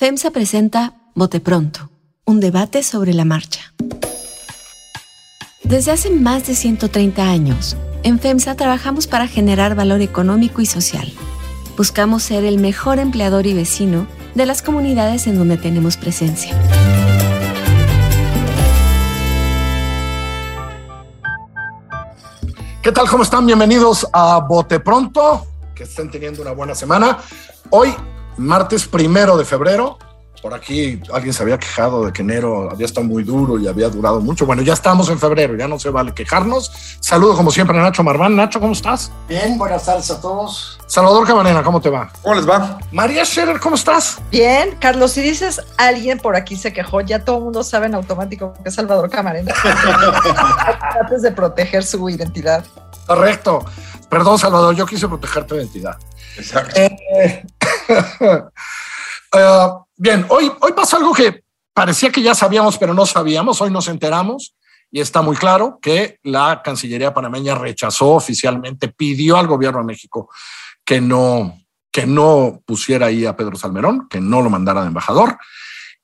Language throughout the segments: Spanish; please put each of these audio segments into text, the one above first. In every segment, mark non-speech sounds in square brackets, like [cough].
FEMSA presenta Bote Pronto, un debate sobre la marcha. Desde hace más de 130 años, en FEMSA trabajamos para generar valor económico y social. Buscamos ser el mejor empleador y vecino de las comunidades en donde tenemos presencia. ¿Qué tal? ¿Cómo están? Bienvenidos a Bote Pronto. Que estén teniendo una buena semana. Hoy, martes primero de febrero, por aquí alguien se había quejado de que enero había estado muy duro y había durado mucho. Bueno, ya estamos en febrero, ya no se vale quejarnos. Saludo como siempre a Nacho Marván. Nacho, ¿cómo estás? Bien, buenas tardes a todos. Salvador Camarena, ¿cómo te va? ¿Cómo les va? María Scherer, ¿cómo estás? Bien, Carlos, si dices alguien por aquí se quejó, ya todo el mundo sabe en automático que es Salvador Camarena. [laughs] Trates de proteger su identidad. Correcto. Perdón, Salvador, yo quise proteger tu identidad. Exacto. Eh, uh, [laughs] bien, hoy, hoy pasa algo que parecía que ya sabíamos, pero no sabíamos. Hoy nos enteramos y está muy claro que la Cancillería panameña rechazó oficialmente, pidió al gobierno de México que no, que no pusiera ahí a Pedro Salmerón, que no lo mandara de embajador.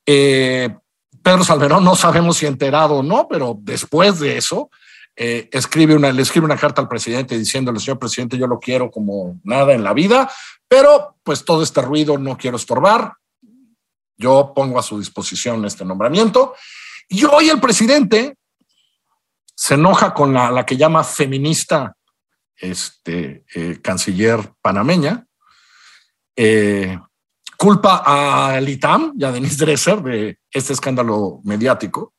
Eh, Pedro Salmerón no sabemos si enterado o no, pero después de eso, eh, escribe una, le escribe una carta al presidente diciéndole, señor presidente, yo lo quiero como nada en la vida, pero pues todo este ruido no quiero estorbar. Yo pongo a su disposición este nombramiento. Y hoy el presidente se enoja con la, que llama feminista este, eh, canciller panameña, eh, culpa al ITAM y a Denise Dresser de este escándalo mediático,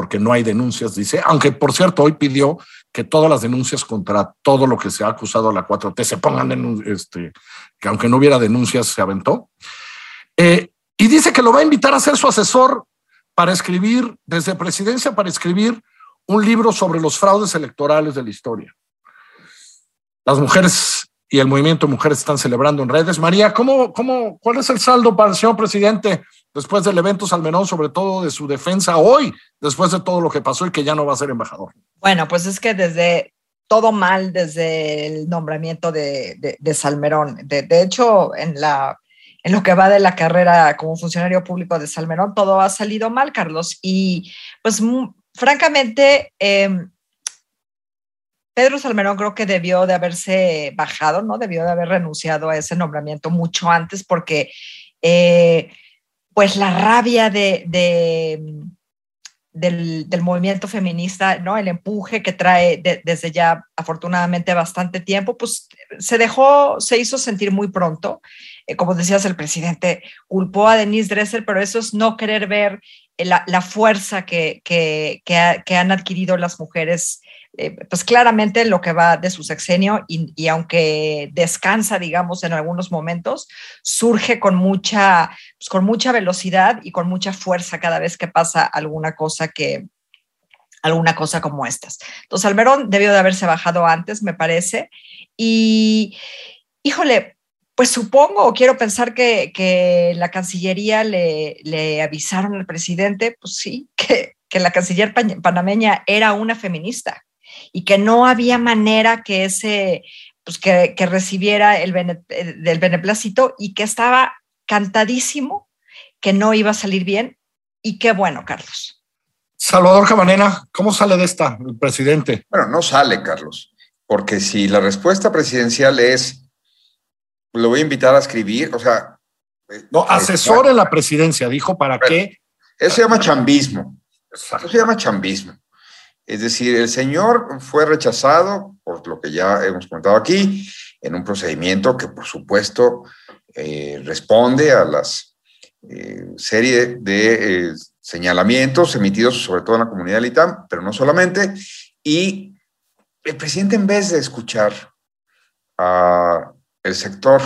porque no hay denuncias, dice, aunque por cierto hoy pidió que todas las denuncias contra todo lo que se ha acusado a la 4T se pongan en, este, que aunque no hubiera denuncias se aventó. Eh, y dice que lo va a invitar a ser su asesor para escribir, desde presidencia, para escribir un libro sobre los fraudes electorales de la historia. Las mujeres y el movimiento mujeres están celebrando en redes. María, ¿cómo, cómo, ¿cuál es el saldo para el señor presidente después del evento Salmerón, sobre todo de su defensa hoy, después de todo lo que pasó y que ya no va a ser embajador? Bueno, pues es que desde todo mal desde el nombramiento de, de, Salmerón. De, de, hecho, en, la, en lo que va de la carrera como funcionario público de Salmerón, todo ha salido mal, Carlos. Y pues francamente, eh, Pedro Salmerón creo que debió de haberse bajado, ¿no? Debió de haber renunciado a ese nombramiento mucho antes porque, eh, pues, la rabia de, de del, movimiento feminista, ¿no? El empuje que trae de, desde ya afortunadamente bastante tiempo, pues se dejó, se hizo sentir muy pronto. Eh, como decías, el presidente culpó a Denise Dresser, pero eso es no querer ver la, fuerza que, que, han adquirido las mujeres eh, pues claramente lo que va de su sexenio y, aunque descansa, digamos, en algunos momentos, surge con mucha, pues con mucha velocidad y con mucha fuerza cada vez que pasa alguna cosa que, alguna cosa como estas. Entonces, Almerón debió de haberse bajado antes, me parece. Y, híjole, pues supongo o quiero pensar que, que la Cancillería le, le, avisaron al presidente, pues sí, [laughs] que, que la canciller panameña era una feminista y que no había manera que ese, pues que, que recibiera el bene, del beneplácito y que estaba cantadísimo que no iba a salir bien. Y qué bueno, Carlos. Salvador Cabanena, ¿cómo sale de esta el presidente? Bueno, no sale, Carlos, porque si la respuesta presidencial es, lo voy a invitar a escribir, o sea... No, asesor en la presidencia, dijo, ¿para Pero, qué? Eso se llama chambismo. Eso se llama chambismo. Es decir, el señor fue rechazado, por lo que ya hemos comentado aquí, en un procedimiento que, por supuesto, eh, responde a las eh, serie de eh, señalamientos emitidos sobre todo en la comunidad del ITAM, pero no solamente. Y el presidente, en vez de escuchar a el sector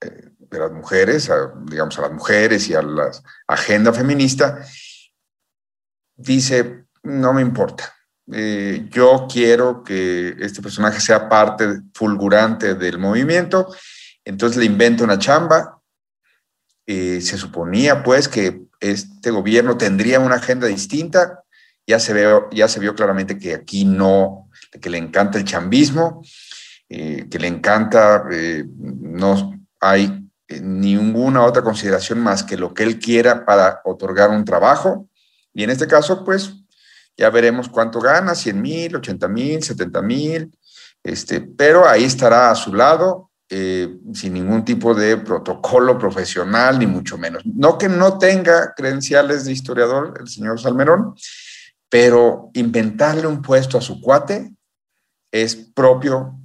eh, de las mujeres, digamos a las mujeres y a la agenda feminista, dice, no me importa, eh, yo quiero que este personaje sea parte fulgurante del movimiento, entonces le invento una chamba. Eh, se suponía pues que este gobierno tendría una agenda distinta, ya se, veo, ya se vio claramente que aquí no, que le encanta el chambismo, eh, que le encanta, no hay ninguna otra consideración más que lo que él quiera para otorgar un trabajo. Y en este caso, pues ya veremos cuánto gana, 100 mil, 80 mil, 70 mil, este, pero ahí estará a su lado eh, sin ningún tipo de protocolo profesional, ni mucho menos. No que no tenga credenciales de historiador el señor Salmerón, pero inventarle un puesto a su cuate es propio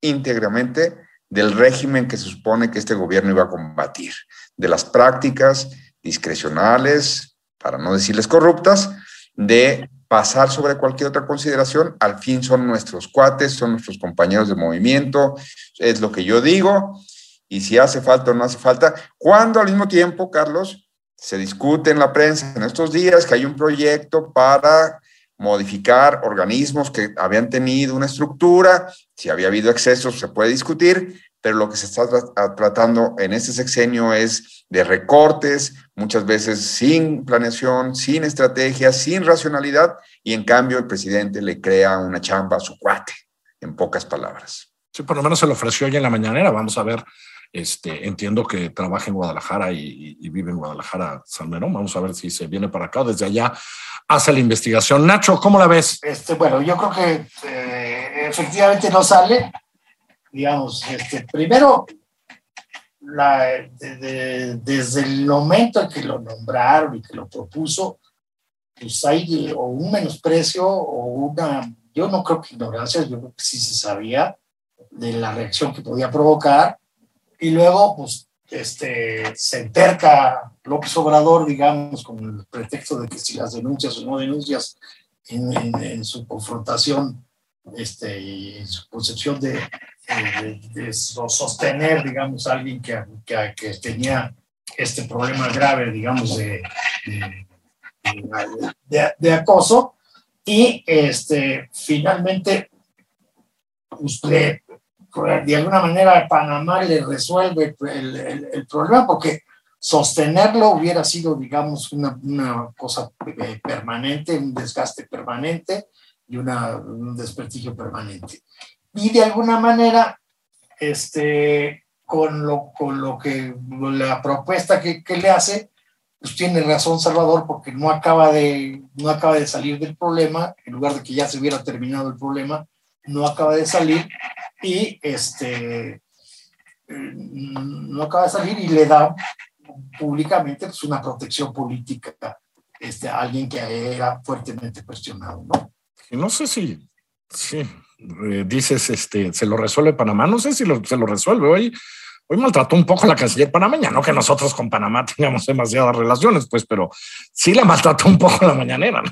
íntegramente del régimen que se supone que este gobierno iba a combatir, de las prácticas discrecionales, para no decirles corruptas, de pasar sobre cualquier otra consideración, al fin son nuestros cuates, son nuestros compañeros de movimiento, es lo que yo digo, y si hace falta o no hace falta, cuando al mismo tiempo, Carlos, se discute en la prensa en estos días que hay un proyecto para modificar organismos que habían tenido una estructura, si había habido excesos se puede discutir, pero lo que se está tratando en este sexenio es de recortes, muchas veces sin planeación, sin estrategia, sin racionalidad, y en cambio el presidente le crea una chamba a su cuate, en pocas palabras. Sí, por lo menos se lo ofreció hoy en la mañanera, vamos a ver. Este, entiendo que trabaja en Guadalajara y, vive en Guadalajara, Salmerón. Vamos a ver si se viene para acá. Desde allá hace la investigación. Nacho, ¿cómo la ves? Este, bueno, yo creo que eh, efectivamente no sale digamos, este, primero, la, desde el momento en que lo nombraron y que lo propuso, pues hay o un menosprecio o una, yo no creo que ignorancia, yo creo que sí se sabía de la reacción que podía provocar, y luego, pues, este, se enterca López Obrador, digamos, con el pretexto de que si las denuncias o no denuncias en, en su confrontación este, y en su concepción de, de, sostener, digamos, a alguien que, que, que, tenía este problema grave, digamos, de, de, acoso. Y este, finalmente, usted, de alguna manera, Panamá le resuelve el, el, problema porque sostenerlo hubiera sido, digamos, una, una cosa eh, permanente, un desgaste permanente y una, un desprestigio permanente y de alguna manera, este, con lo, con lo que la propuesta que, que, le hace, pues tiene razón Salvador, porque no acaba, de, no acaba de salir del problema, en lugar de que ya se hubiera terminado el problema, no acaba de salir y este, no acaba de salir y le da públicamente pues, una protección política este, a alguien que era fuertemente cuestionado. ¿no? no sé si, sí, eh, dices, este, se lo resuelve Panamá. No sé si se lo resuelve hoy. Hoy maltrató un poco la canciller panameña, no que nosotros con Panamá [laughs] tengamos demasiadas relaciones, pues, pero sí la maltrató un poco la mañanera,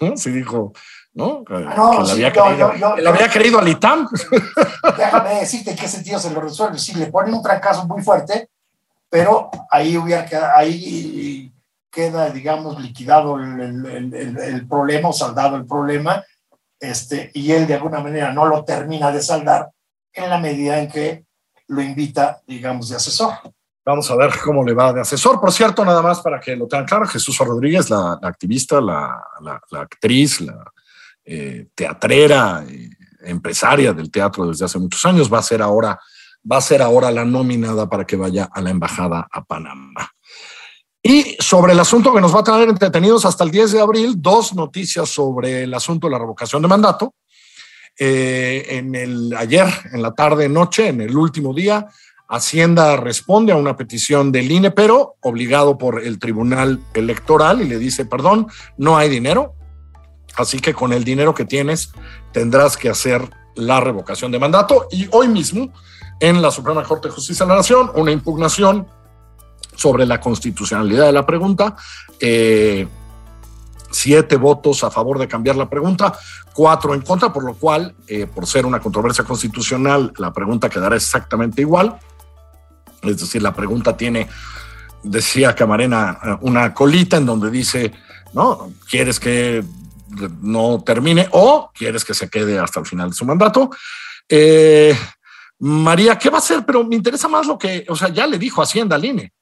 ¿no? Sí dijo, ¿no? Que, no, había, había querido al ITAM. [laughs] Déjame decirte en qué sentido se lo resuelve. Sí, le ponen un fracaso muy fuerte, pero ahí hubiera ahí queda, digamos, liquidado el, el, el problema o saldado el problema este, y él de alguna manera no lo termina de saldar en la medida en que lo invita, digamos, de asesor. Vamos a ver cómo le va de asesor. Por cierto, nada más para que lo tengan claro, Jesús Rodríguez, la, activista, la, actriz, la eh, teatrera, eh, empresaria del teatro desde hace muchos años, va a ser ahora va a ser ahora la nominada para que vaya a la embajada a Panamá. Y sobre el asunto que nos va a tener entretenidos hasta el 10 de abril, dos noticias sobre el asunto de la revocación de mandato. Eh, en el ayer, en la tarde, noche, en el último día, Hacienda responde a una petición del INE, pero obligado por el Tribunal Electoral y le dice, perdón, no hay dinero, así que con el dinero que tienes tendrás que hacer la revocación de mandato. Y hoy mismo, en la Suprema Corte de Justicia de la Nación, una impugnación sobre la constitucionalidad de la pregunta. Eh, siete votos a favor de cambiar la pregunta, cuatro en contra, por lo cual, eh, por ser una controversia constitucional, la pregunta quedará exactamente igual. Es decir, la pregunta tiene, decía Camarena, eh, una colita en donde dice, ¿no? ¿Quieres que no termine o quieres que se quede hasta el final de su mandato? María, ¿qué va a hacer? Pero me interesa más lo que, o sea, ya le dijo Hacienda al INE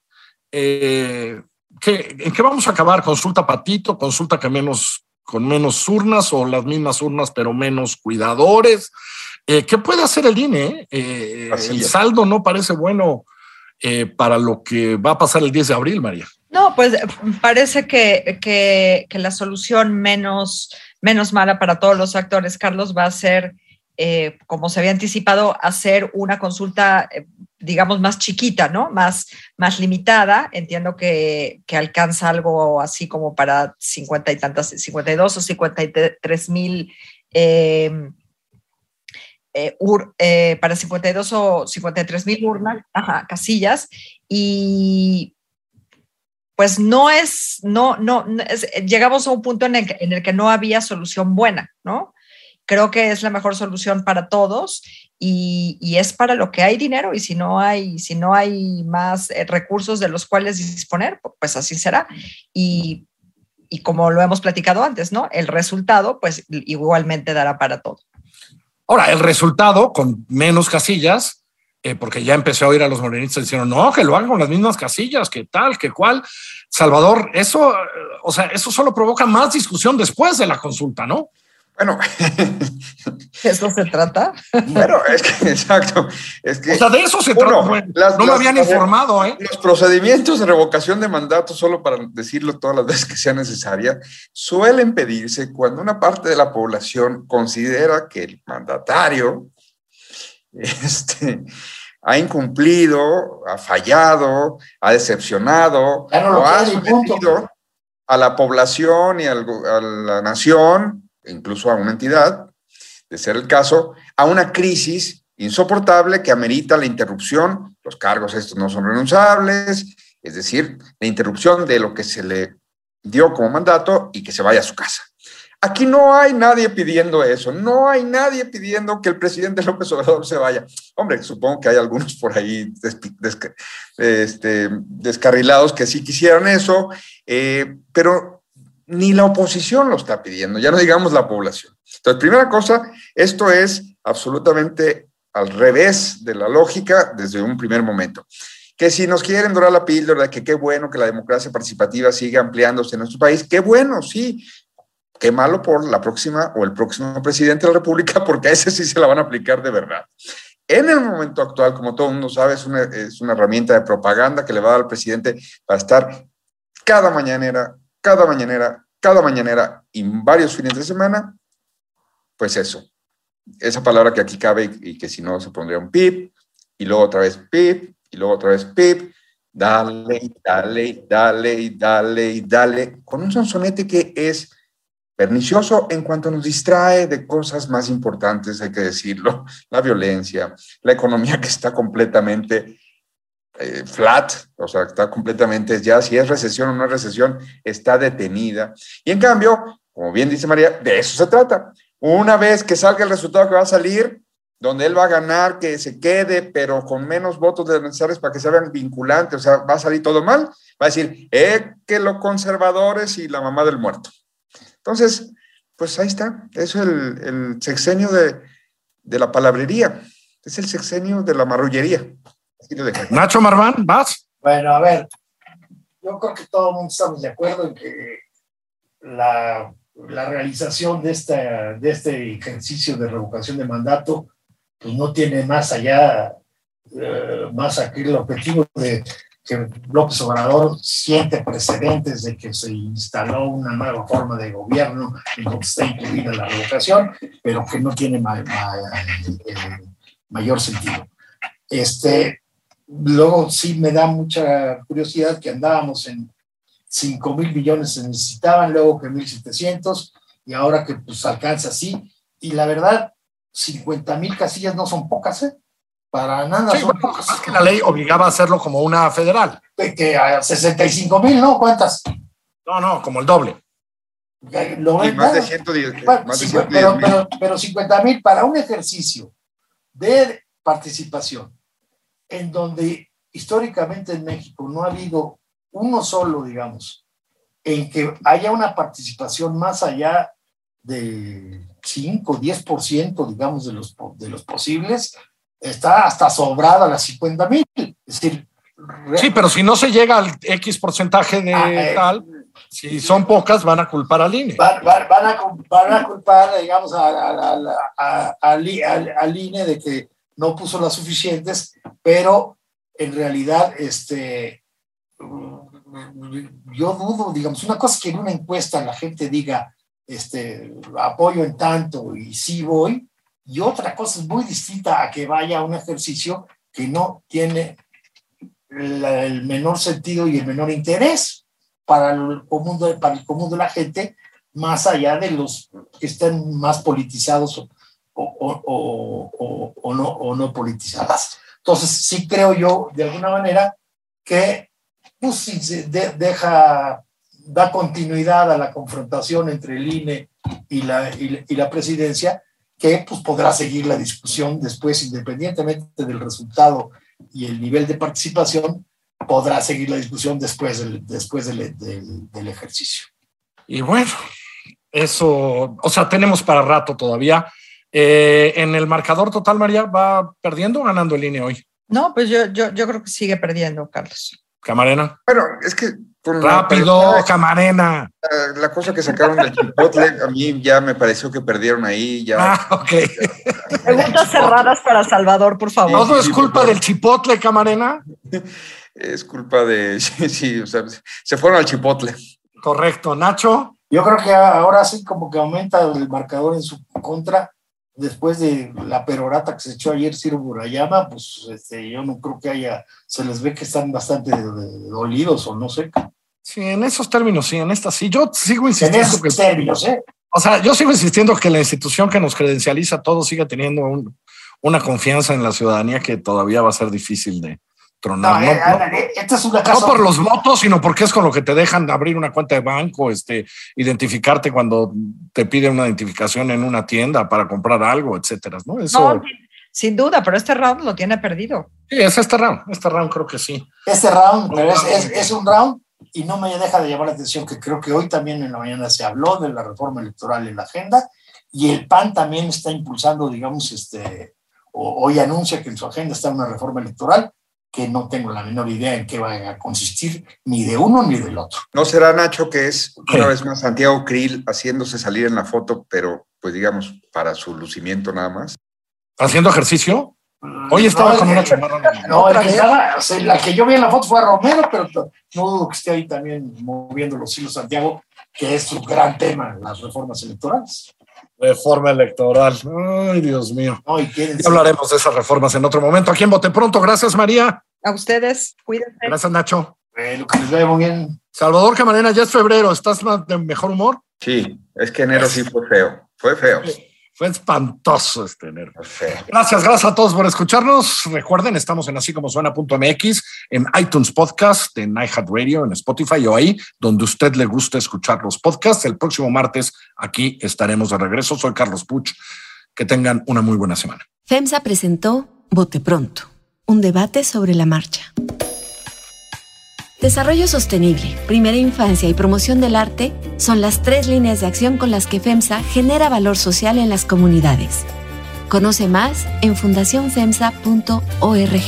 eh, ¿en qué vamos a acabar? ¿Consulta patito? ¿Consulta que menos, con menos urnas o las mismas urnas pero menos cuidadores? Eh, ¿Qué puede hacer el INE? Eh, el saldo no parece bueno eh, para lo que va a pasar el 10 de abril, María. No, pues parece que, que, la solución menos, menos mala para todos los actores, Carlos, va a ser, eh, como se había anticipado, hacer una consulta, digamos, más chiquita, ¿no? Más, más limitada. Entiendo que, que, alcanza algo así como para 50 y tantas, 52 o 53 mil. Eh, eh, para 52 o 53 mil urnas, casillas, y pues no es, no, no, llegamos a un punto en el, en el, que no había solución buena, ¿no? Creo que es la mejor solución para todos y, es para lo que hay dinero y si no hay, si no hay más eh, recursos de los cuales disponer, pues así será. Y, y como lo hemos platicado antes, ¿no? El resultado, pues igualmente dará para todo. Ahora, el resultado con menos casillas, eh, porque ya empecé a oír a los morenistas diciendo, no, que lo hagan con las mismas casillas, que tal, que cual. Salvador, eso, eh, o sea, eso solo provoca más discusión después de la consulta, ¿no? Bueno, [laughs] ¿eso se trata? [laughs] Bueno, es que, exacto. Es que, o sea, de eso se trata. no me habían informado, ¿eh? Los procedimientos de revocación de mandato, solo para decirlo todas las veces que sea necesaria, suelen pedirse cuando una parte de la población considera que el mandatario este, ha incumplido, ha fallado, ha decepcionado, o ha sometido a la población y a la nación incluso a una entidad, de ser el caso, a una crisis insoportable que amerita la interrupción, los cargos estos no son renunciables, es decir, la interrupción de lo que se le dio como mandato y que se vaya a su casa. Aquí no hay nadie pidiendo eso, no hay nadie pidiendo que el presidente [laughs] López Obrador se vaya. Hombre, supongo que hay algunos por ahí este, descarrilados que sí quisieran eso, eh, pero ni la oposición lo está pidiendo, ya no digamos la población. Entonces, primera cosa, esto es absolutamente al revés de la lógica desde un primer momento. Que si nos quieren dorar la píldora que qué bueno que la democracia participativa siga ampliándose en nuestro país, qué bueno, sí. Qué malo por la próxima o el próximo presidente de la República, [laughs] porque a ese sí se la van a aplicar de verdad. En el momento actual, como todo el mundo sabe, es una, es una herramienta de propaganda que le va a dar al presidente para estar cada mañanera cada mañanera, cada mañanera y varios fines de semana, pues eso. Esa palabra que aquí cabe y que si no se pondría un pip, y luego otra vez pip, y luego otra vez pip, dale, dale, dale, dale, dale, con un sonsonete que es pernicioso en cuanto nos distrae de cosas más importantes, hay que decirlo, [laughs] la violencia, la economía que está completamente eh, flat, o sea, está completamente ya, si es recesión o no es recesión, está detenida. Y en cambio, como bien dice María, de eso se trata. Una vez que salga el resultado que va a salir, donde él va a ganar, que se quede, pero con menos votos de necesarios para que se vean vinculantes, o sea, va a salir todo mal, va a decir, eh, que los conservadores y la mamá del muerto. Entonces, pues ahí está, eso es el, el sexenio de, de la palabrería, es el sexenio de la marrullería. Nacho Marván, vas. Bueno, a ver, yo creo que todo el mundo estamos de acuerdo en que la, la realización de, esta, de este ejercicio de revocación de mandato pues no tiene más allá, eh, más aquí el objetivo de que López Obrador siente precedentes de que se instaló una nueva forma de gobierno en donde está incluida la revocación, pero que no tiene eh, mayor sentido. Este, luego sí me da mucha curiosidad que andábamos en 5 mil millones se necesitaban, luego que 1.700 y ahora que pues alcanza así. Y la verdad, 50 mil casillas no son pocas, ¿eh? Para nada son pocas. Es que la ley obligaba a hacerlo como una federal. Que a 65 mil, ¿no? ¿Cuántas? No, no, como el doble. más de 110. pero, pero, pero 50 mil para un ejercicio de participación en donde históricamente en México no ha habido uno solo, digamos, en que haya una participación más allá de 5, 10%, digamos, de los, de los posibles, está hasta sobrada las 50 mil. Es decir, sí, pero si no se llega al X porcentaje de ah, eh, tal, si son pocas, van a culpar al INE. Van, a, culpar, digamos, al INE de que no puso las suficientes, pero en realidad, este, yo dudo, digamos, una cosa es que en una encuesta la gente diga, este, apoyo en tanto y sí voy, y otra cosa es muy distinta a que vaya a un ejercicio que no tiene el menor sentido y el menor interés para el común de, para el común de la gente, más allá de los que estén más politizados o, o, no, o no politizadas. Entonces, sí creo yo, de alguna manera, que pues, deja, da continuidad a la confrontación entre el INE y la, y, la presidencia, que pues, podrá seguir la discusión después, independientemente del resultado y el nivel de participación, podrá seguir la discusión después del, después del, del, ejercicio. Y bueno, eso, o sea, tenemos para rato todavía. Eh, en el marcador total, María, ¿va perdiendo o ganando el INE hoy? No, pues yo, yo, yo creo que sigue perdiendo, Carlos. Camarena. Bueno, es que. Rápido, Camarena. La, cosa que sacaron del chipotle, a mí ya me pareció que perdieron ahí. Ya, ah, ok. Preguntas [laughs] cerradas para Salvador, por favor. ¿Todo es culpa del chipotle, Camarena? Es culpa de. [laughs] Sí, o sea, se fueron al chipotle. Correcto. Nacho. Yo creo que ahora sí, como que aumenta el marcador en su contra después de la perorata que se echó ayer Ciro Burayama, pues este, yo no creo que haya, se les ve que están bastante dolidos o no sé. Sí, en esos términos, sí, en esta sí. Yo sigo insistiendo. En esos términos, ¿eh? O sea, yo sigo insistiendo que la institución que nos credencializa todo siga teniendo una confianza en la ciudadanía que todavía va a ser difícil de, tronar. No, eh, no, por los votos, sino porque es con lo que te dejan abrir una cuenta de banco, este, identificarte cuando te piden una identificación en una tienda para comprar algo, etcétera, ¿no? Eso, sin duda, pero este round lo tiene perdido. Sí, es este round, este round creo que sí. Este round, pero es, es, un round y no me deja de llamar la atención que creo que hoy también en la mañana se habló de la reforma electoral en la agenda y el PAN también está impulsando, digamos, este, hoy anuncia que en su agenda está una reforma electoral que no tengo la menor idea en qué va a consistir ni de uno ni del otro. ¿No será Nacho que es una vez más Santiago Krill haciéndose salir en la foto, pero pues digamos para su lucimiento nada más? ¿Haciendo ejercicio? Hoy estaba con una chamarra. No, la que yo vi en la foto fue a Romero, pero no dudo que esté ahí también moviendo los hilos Santiago, que es su gran tema, las reformas electorales. Reforma electoral. Ay, Dios mío. hablaremos de esas reformas en otro momento. Aquí en Bote Pronto. Gracias, María. A ustedes. Cuídense. Gracias, Nacho. Bueno, que les vaya muy bien. Salvador Camarena, ya es febrero. ¿Estás de mejor humor? Sí, es que enero sí fue feo. Fue feo. Fue espantoso este enero. Gracias, gracias a todos por escucharnos. Recuerden, estamos en así como suena.mx, en iTunes Podcast, en iHeartRadio, en Spotify o ahí donde usted le guste escuchar los podcasts. El próximo martes aquí estaremos de regreso. Soy Carlos Puch. Que tengan una muy buena semana. FEMSA presentó Bote Pronto, un debate sobre la marcha. Desarrollo sostenible, primera infancia y promoción del arte son las tres líneas de acción con las que FEMSA genera valor social en las comunidades. Conoce más en fundacionfemsa.org.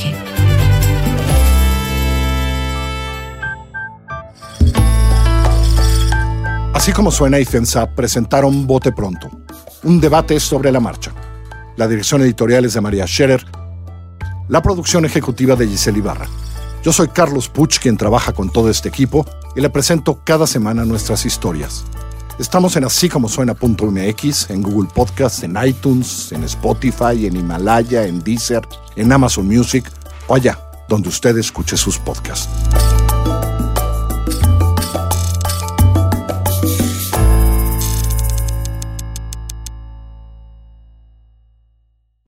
Así como suena y FEMSA presentaron Bote Pronto, un debate sobre la marcha. La dirección editorial es de María Scherer, la producción ejecutiva de Giselle Ibarra. Yo soy Carlos Puch, quien trabaja con todo este equipo, y le presento cada semana nuestras historias. Estamos en así como suena.mx, en Google Podcasts, en iTunes, en Spotify, en Himalaya, en Deezer, en Amazon Music o allá donde usted escuche sus podcasts.